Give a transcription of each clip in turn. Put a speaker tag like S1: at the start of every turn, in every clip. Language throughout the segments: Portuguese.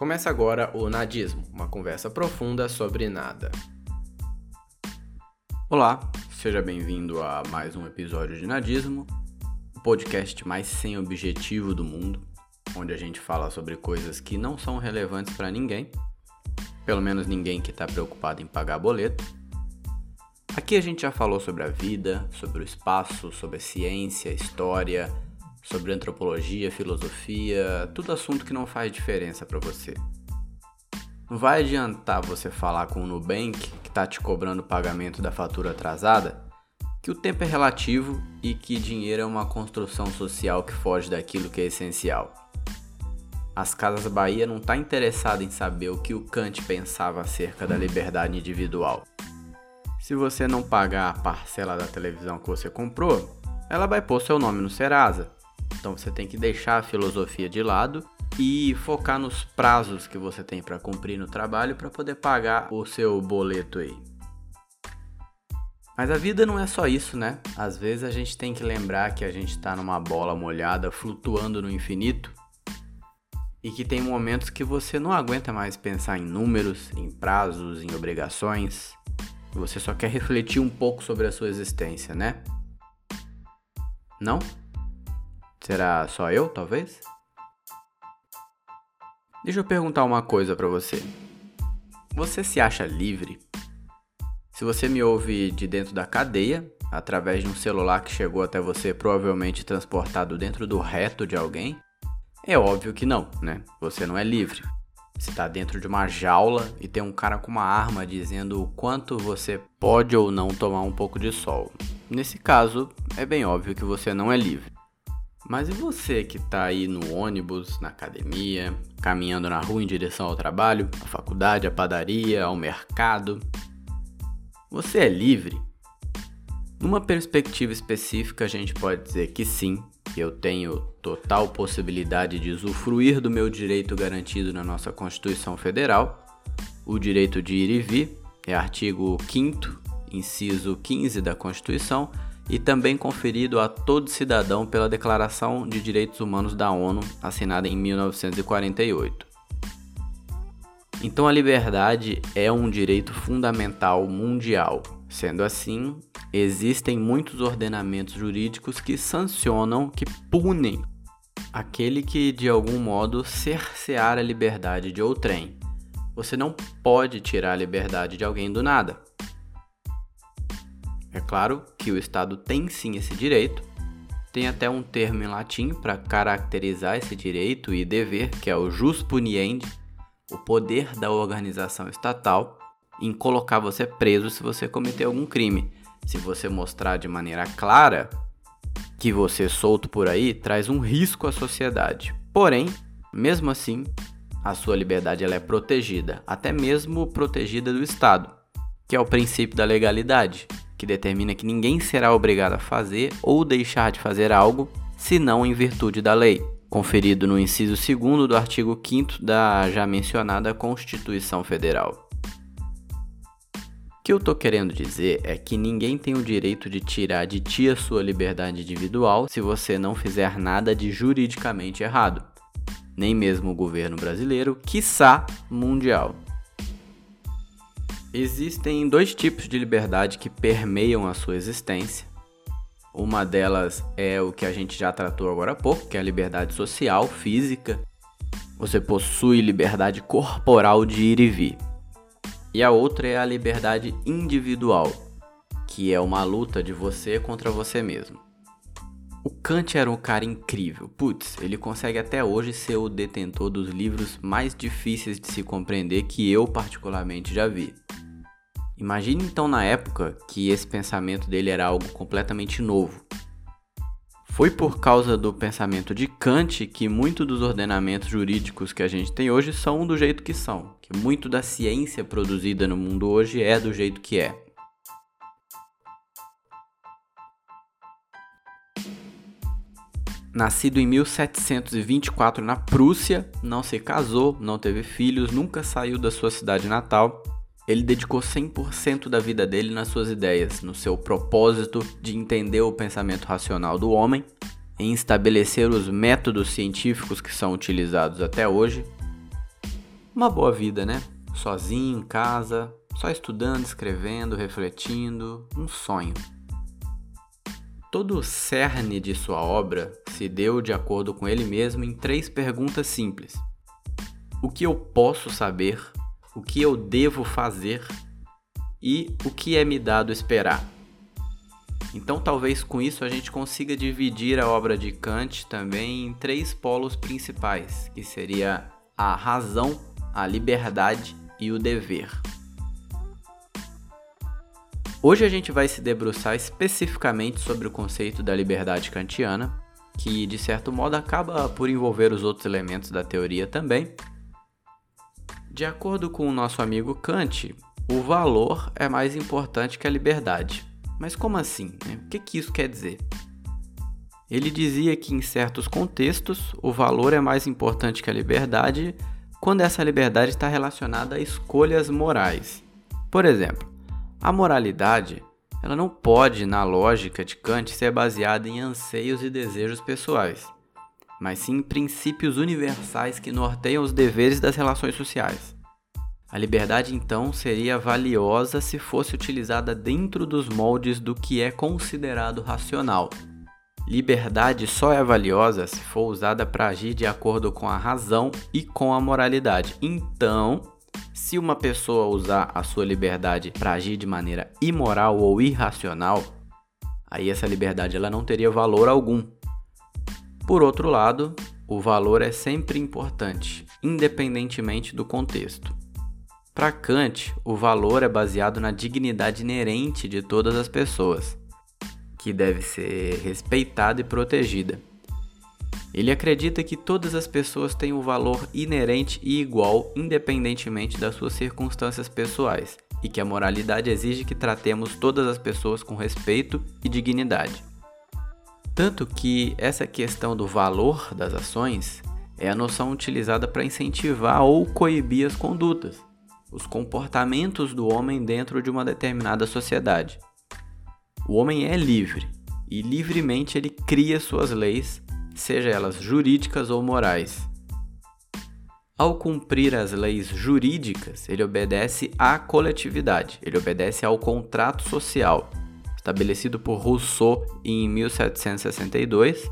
S1: Começa agora o Nadismo, uma conversa profunda sobre nada. Olá, seja bem-vindo a mais um episódio de Nadismo, o podcast mais sem objetivo do mundo, onde a gente fala sobre coisas que não são relevantes para ninguém, pelo menos ninguém que está preocupado em pagar boleto. Aqui a gente já falou sobre a vida, sobre o espaço, sobre a ciência, história, sobre antropologia, filosofia, tudo assunto que não faz diferença para você. Não vai adiantar você falar com o Nubank, que está te cobrando o pagamento da fatura atrasada, que o tempo é relativo e que dinheiro é uma construção social que foge daquilo que é essencial. As Casas Bahia não está interessada em saber o que o Kant pensava acerca da liberdade individual. Se você não pagar a parcela da televisão que você comprou, ela vai pôr seu nome no Serasa. Então você tem que deixar a filosofia de lado e focar nos prazos que você tem para cumprir no trabalho para poder pagar o seu boleto aí. Mas a vida não é só isso, né? Às vezes a gente tem que lembrar que a gente está numa bola molhada flutuando no infinito e que tem momentos que você não aguenta mais pensar em números, em prazos, em obrigações. Você só quer refletir um pouco sobre a sua existência, né? Não? Será só eu, talvez? Deixa eu perguntar uma coisa para você. Você se acha livre? Se você me ouve de dentro da cadeia, através de um celular que chegou até você provavelmente transportado dentro do reto de alguém, é óbvio que não, né? Você não é livre. Você está dentro de uma jaula e tem um cara com uma arma dizendo o quanto você pode ou não tomar um pouco de sol. Nesse caso, é bem óbvio que você não é livre. Mas e você que está aí no ônibus, na academia, caminhando na rua em direção ao trabalho, à faculdade, à padaria, ao mercado? Você é livre? Numa perspectiva específica, a gente pode dizer que sim, eu tenho total possibilidade de usufruir do meu direito garantido na nossa Constituição Federal. O direito de ir e vir é artigo 5, inciso 15 da Constituição e também conferido a todo cidadão pela Declaração de Direitos Humanos da ONU, assinada em 1948. Então a liberdade é um direito fundamental mundial. Sendo assim, existem muitos ordenamentos jurídicos que sancionam, que punem aquele que de algum modo cercear a liberdade de outrem. Você não pode tirar a liberdade de alguém do nada. É claro que o Estado tem sim esse direito, tem até um termo em latim para caracterizar esse direito e dever, que é o jus puniendi, o poder da organização estatal em colocar você preso se você cometer algum crime. Se você mostrar de maneira clara que você solto por aí traz um risco à sociedade. Porém, mesmo assim, a sua liberdade ela é protegida, até mesmo protegida do Estado, que é o princípio da legalidade que determina que ninguém será obrigado a fazer ou deixar de fazer algo, senão em virtude da lei, conferido no inciso 2 do artigo 5 da já mencionada Constituição Federal. O que eu estou querendo dizer é que ninguém tem o direito de tirar de ti a sua liberdade individual se você não fizer nada de juridicamente errado. Nem mesmo o governo brasileiro, quiçá mundial. Existem dois tipos de liberdade que permeiam a sua existência. Uma delas é o que a gente já tratou agora há pouco, que é a liberdade social, física. Você possui liberdade corporal de ir e vir. E a outra é a liberdade individual, que é uma luta de você contra você mesmo. O Kant era um cara incrível. Putz, ele consegue até hoje ser o detentor dos livros mais difíceis de se compreender que eu particularmente já vi. Imagine então na época que esse pensamento dele era algo completamente novo. Foi por causa do pensamento de Kant que muito dos ordenamentos jurídicos que a gente tem hoje são do jeito que são, que muito da ciência produzida no mundo hoje é do jeito que é. Nascido em 1724 na Prússia, não se casou, não teve filhos, nunca saiu da sua cidade natal ele dedicou 100% da vida dele nas suas ideias, no seu propósito de entender o pensamento racional do homem, em estabelecer os métodos científicos que são utilizados até hoje. uma boa vida, né? Sozinho, em casa, só estudando, escrevendo, refletindo, um sonho. Todo o cerne de sua obra se deu, de acordo com ele mesmo, em três perguntas simples: O que eu posso saber? O que eu devo fazer? E o que é me dado esperar? Então, talvez com isso a gente consiga dividir a obra de Kant também em três polos principais, que seria a razão, a liberdade e o dever. Hoje a gente vai se debruçar especificamente sobre o conceito da liberdade kantiana, que de certo modo acaba por envolver os outros elementos da teoria também. De acordo com o nosso amigo Kant, o valor é mais importante que a liberdade. Mas como assim? Né? O que, que isso quer dizer? Ele dizia que em certos contextos o valor é mais importante que a liberdade quando essa liberdade está relacionada a escolhas morais. Por exemplo, a moralidade ela não pode, na lógica de Kant, ser baseada em anseios e desejos pessoais, mas sim em princípios universais que norteiam os deveres das relações sociais. A liberdade, então, seria valiosa se fosse utilizada dentro dos moldes do que é considerado racional. Liberdade só é valiosa se for usada para agir de acordo com a razão e com a moralidade. Então, se uma pessoa usar a sua liberdade para agir de maneira imoral ou irracional, aí essa liberdade ela não teria valor algum. Por outro lado, o valor é sempre importante, independentemente do contexto. Para Kant, o valor é baseado na dignidade inerente de todas as pessoas, que deve ser respeitada e protegida. Ele acredita que todas as pessoas têm um valor inerente e igual, independentemente das suas circunstâncias pessoais, e que a moralidade exige que tratemos todas as pessoas com respeito e dignidade. Tanto que essa questão do valor das ações é a noção utilizada para incentivar ou coibir as condutas os comportamentos do homem dentro de uma determinada sociedade. O homem é livre e livremente ele cria suas leis, seja elas jurídicas ou morais. Ao cumprir as leis jurídicas, ele obedece à coletividade, ele obedece ao contrato social, estabelecido por Rousseau em 1762.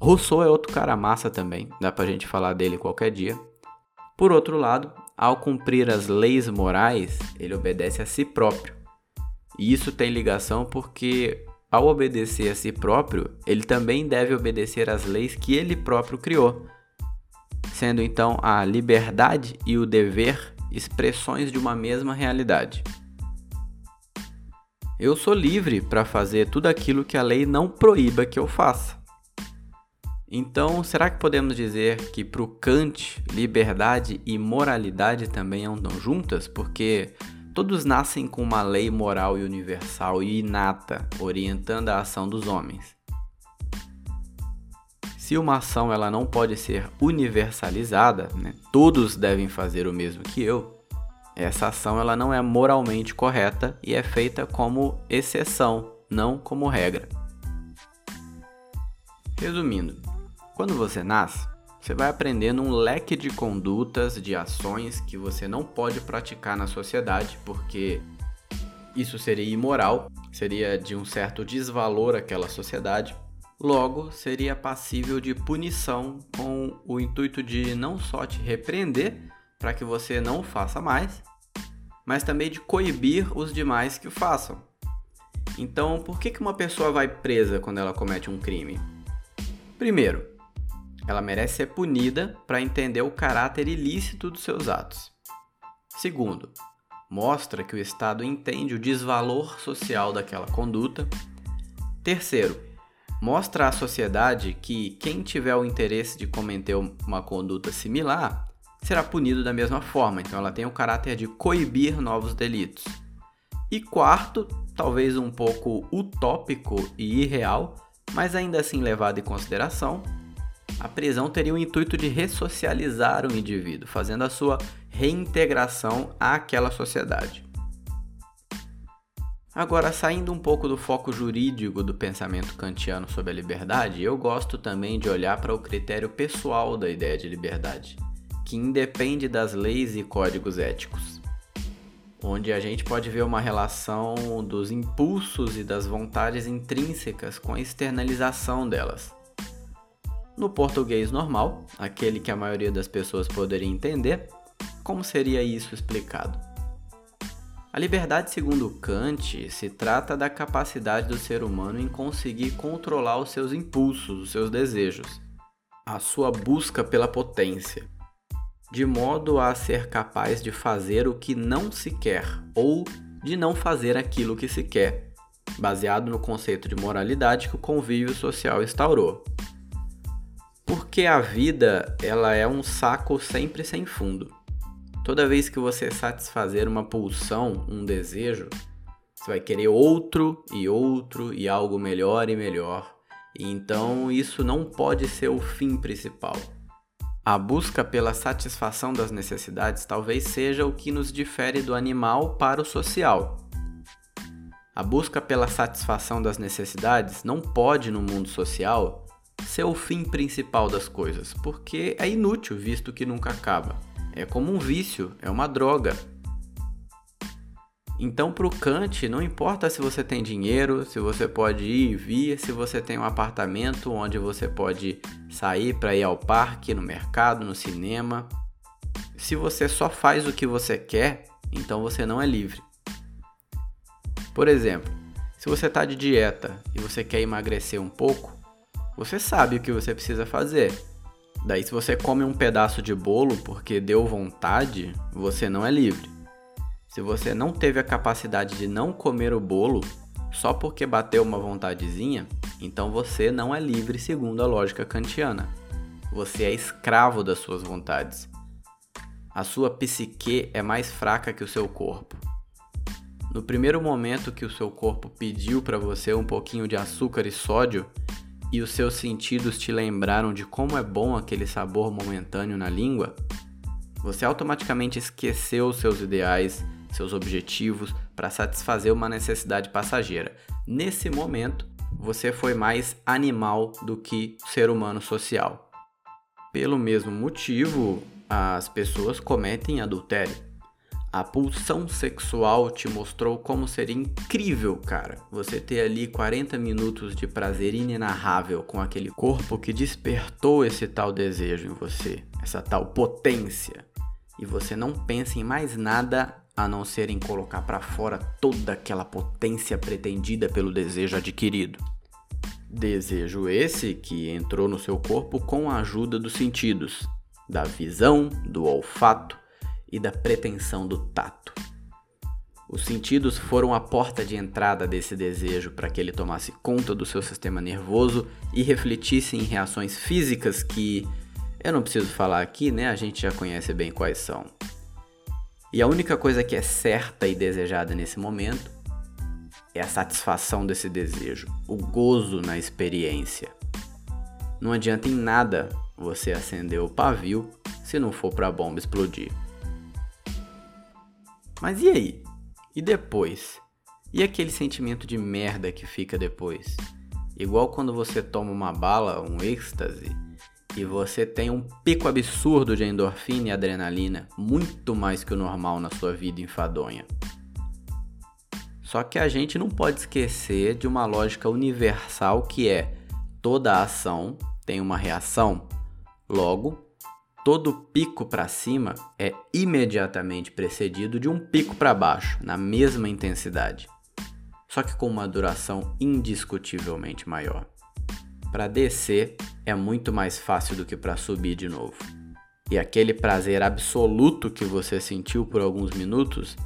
S1: Rousseau é outro cara massa também, dá pra gente falar dele qualquer dia. Por outro lado, ao cumprir as leis morais, ele obedece a si próprio. E isso tem ligação porque, ao obedecer a si próprio, ele também deve obedecer às leis que ele próprio criou, sendo então a liberdade e o dever expressões de uma mesma realidade. Eu sou livre para fazer tudo aquilo que a lei não proíba que eu faça. Então, será que podemos dizer que para o Kant, liberdade e moralidade também andam juntas? Porque todos nascem com uma lei moral e universal e inata orientando a ação dos homens. Se uma ação ela não pode ser universalizada, né, todos devem fazer o mesmo que eu, essa ação ela não é moralmente correta e é feita como exceção, não como regra. Resumindo, quando você nasce, você vai aprendendo um leque de condutas, de ações que você não pode praticar na sociedade, porque isso seria imoral, seria de um certo desvalor àquela sociedade. Logo, seria passível de punição com o intuito de não só te repreender para que você não faça mais, mas também de coibir os demais que o façam. Então, por que, uma pessoa vai presa quando ela comete um crime? Primeiro, ela merece ser punida para entender o caráter ilícito dos seus atos. Segundo, mostra que o Estado entende o desvalor social daquela conduta. Terceiro, mostra à sociedade que quem tiver o interesse de cometer uma conduta similar será punido da mesma forma, então ela tem o caráter de coibir novos delitos. E quarto, talvez um pouco utópico e irreal, mas ainda assim levado em consideração, a prisão teria o intuito de ressocializar o indivíduo, fazendo a sua reintegração àquela sociedade. Agora, saindo um pouco do foco jurídico do pensamento kantiano sobre a liberdade, eu gosto também de olhar para o critério pessoal da ideia de liberdade, que independe das leis e códigos éticos, onde a gente pode ver uma relação dos impulsos e das vontades intrínsecas com a externalização delas. No português normal, aquele que a maioria das pessoas poderia entender, como seria isso explicado? A liberdade, segundo Kant, se trata da capacidade do ser humano em conseguir controlar os seus impulsos, os seus desejos, a sua busca pela potência, de modo a ser capaz de fazer o que não se quer ou de não fazer aquilo que se quer, baseado no conceito de moralidade que o convívio social instaurou. Porque a vida, ela é um saco sempre sem fundo. Toda vez que você satisfazer uma pulsão, um desejo, você vai querer outro e outro e algo melhor e melhor. Então isso não pode ser o fim principal. A busca pela satisfação das necessidades talvez seja o que nos difere do animal para o social. A busca pela satisfação das necessidades não pode, no mundo social, ser o fim principal das coisas, porque é inútil visto que nunca acaba. É como um vício, é uma droga. Então, para o Kant, não importa se você tem dinheiro, se você pode ir e vir, se você tem um apartamento onde você pode sair para ir ao parque, no mercado, no cinema. Se você só faz o que você quer, então você não é livre. Por exemplo, se você está de dieta e você quer emagrecer um pouco, você sabe o que você precisa fazer. Daí, se você come um pedaço de bolo porque deu vontade, você não é livre. Se você não teve a capacidade de não comer o bolo só porque bateu uma vontadezinha, então você não é livre segundo a lógica kantiana. Você é escravo das suas vontades. A sua psique é mais fraca que o seu corpo. No primeiro momento que o seu corpo pediu para você um pouquinho de açúcar e sódio, e os seus sentidos te lembraram de como é bom aquele sabor momentâneo na língua, você automaticamente esqueceu os seus ideais, seus objetivos para satisfazer uma necessidade passageira. Nesse momento, você foi mais animal do que ser humano social. Pelo mesmo motivo, as pessoas cometem adultério. A pulsão sexual te mostrou como seria incrível, cara, você ter ali 40 minutos de prazer inenarrável com aquele corpo que despertou esse tal desejo em você, essa tal potência. E você não pensa em mais nada a não ser em colocar para fora toda aquela potência pretendida pelo desejo adquirido. Desejo esse que entrou no seu corpo com a ajuda dos sentidos, da visão, do olfato, e da pretensão do tato. Os sentidos foram a porta de entrada desse desejo para que ele tomasse conta do seu sistema nervoso e refletisse em reações físicas que eu não preciso falar aqui, né? A gente já conhece bem quais são. E a única coisa que é certa e desejada nesse momento é a satisfação desse desejo, o gozo na experiência. Não adianta em nada você acender o pavio se não for para a bomba explodir. Mas e aí? E depois? E aquele sentimento de merda que fica depois? Igual quando você toma uma bala, um êxtase, e você tem um pico absurdo de endorfina e adrenalina, muito mais que o normal na sua vida enfadonha. Só que a gente não pode esquecer de uma lógica universal que é toda ação tem uma reação. Logo, todo pico para cima é imediatamente precedido de um pico para baixo, na mesma intensidade, só que com uma duração indiscutivelmente maior. Para descer é muito mais fácil do que para subir de novo. E aquele prazer absoluto que você sentiu por alguns minutos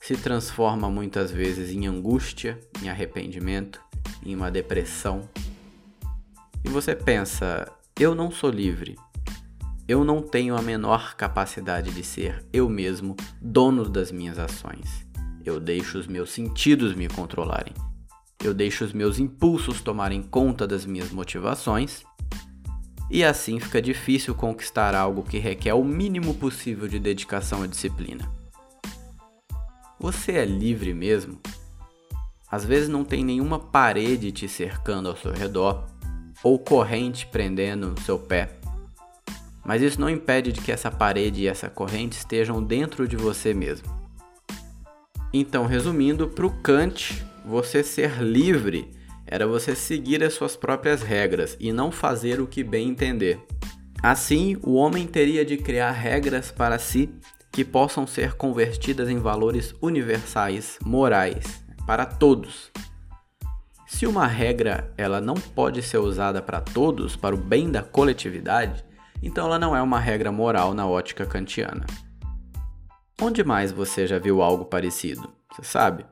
S1: se transforma muitas vezes em angústia, em arrependimento, em uma depressão. E você pensa: eu não sou livre, eu não tenho a menor capacidade de ser eu mesmo dono das minhas ações. Eu deixo os meus sentidos me controlarem. Eu deixo os meus impulsos tomarem conta das minhas motivações. E assim fica difícil conquistar algo que requer o mínimo possível de dedicação e disciplina. Você é livre mesmo? Às vezes não tem nenhuma parede te cercando ao seu redor ou corrente prendendo seu pé Mas isso não impede de que essa parede e essa corrente estejam dentro de você mesmo. Então, resumindo, para o Kant, você ser livre era você seguir as suas próprias regras e não fazer o que bem entender. Assim, o homem teria de criar regras para si que possam ser convertidas em valores universais, morais, para todos. Se uma regra ela não pode ser usada para todos, para o bem da coletividade, então ela não é uma regra moral na ótica kantiana. Onde mais você já viu algo parecido? Você sabe?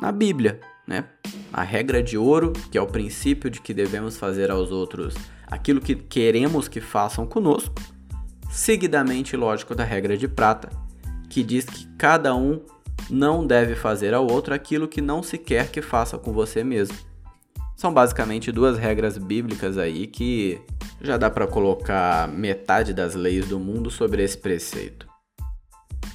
S1: Na Bíblia, né? A regra de ouro, que é o princípio de que devemos fazer aos outros aquilo que queremos que façam conosco, seguidamente lógico da regra de prata, que diz que cada um não deve fazer ao outro aquilo que não se quer que faça com você mesmo. São basicamente duas regras bíblicas aí que já dá para colocar metade das leis do mundo sobre esse preceito.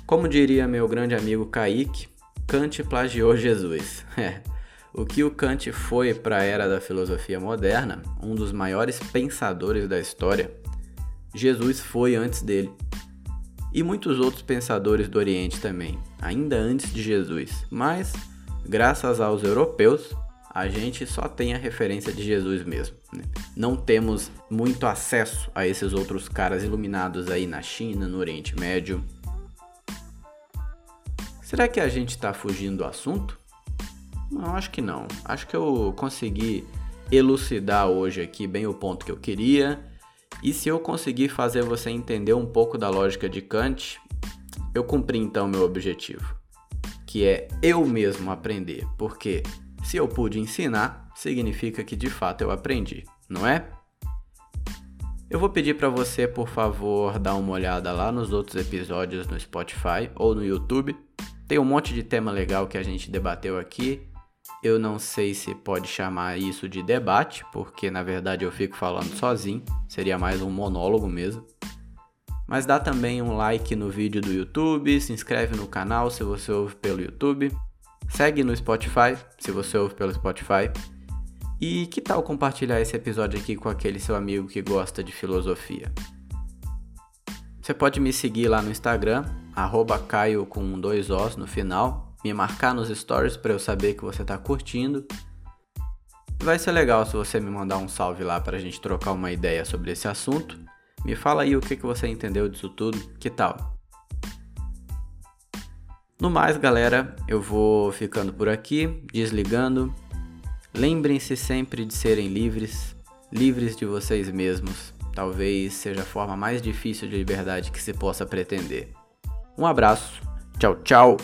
S1: Como diria meu grande amigo Kaique, Kant plagiou Jesus. É. O que o Kant foi para a era da filosofia moderna, um dos maiores pensadores da história, Jesus foi antes dele. E muitos outros pensadores do Oriente também, ainda antes de Jesus. Mas, graças aos europeus, a gente só tem a referência de Jesus mesmo. Né? Não temos muito acesso a esses outros caras iluminados aí na China, no Oriente Médio. Será que a gente está fugindo do assunto? Não, acho que não. Acho que eu consegui elucidar hoje aqui bem o ponto que eu queria. E se eu conseguir fazer você entender um pouco da lógica de Kant, eu cumpri então meu objetivo, que é eu mesmo aprender, porque se eu pude ensinar, significa que de fato eu aprendi, não é? Eu vou pedir para você, por favor, dar uma olhada lá nos outros episódios no Spotify ou no YouTube. Tem um monte de tema legal que a gente debateu aqui eu não sei se pode chamar isso de debate, porque na verdade eu fico falando sozinho, seria mais um monólogo mesmo. Mas dá também um like no vídeo do YouTube, se inscreve no canal se você ouve pelo YouTube, segue no Spotify se você ouve pelo Spotify. E que tal compartilhar esse episódio aqui com aquele seu amigo que gosta de filosofia? Você pode me seguir lá no Instagram, arroba Caio com dois Os no final, me marcar nos stories para eu saber que você está curtindo. Vai ser legal se você me mandar um salve lá para a gente trocar uma ideia sobre esse assunto. Me fala aí o que, que você entendeu disso tudo, que tal? No mais, galera, eu vou ficando por aqui, desligando. Lembrem-se sempre de serem livres, livres de vocês mesmos. Talvez seja a forma mais difícil de liberdade que se possa pretender. Um abraço, tchau, tchau!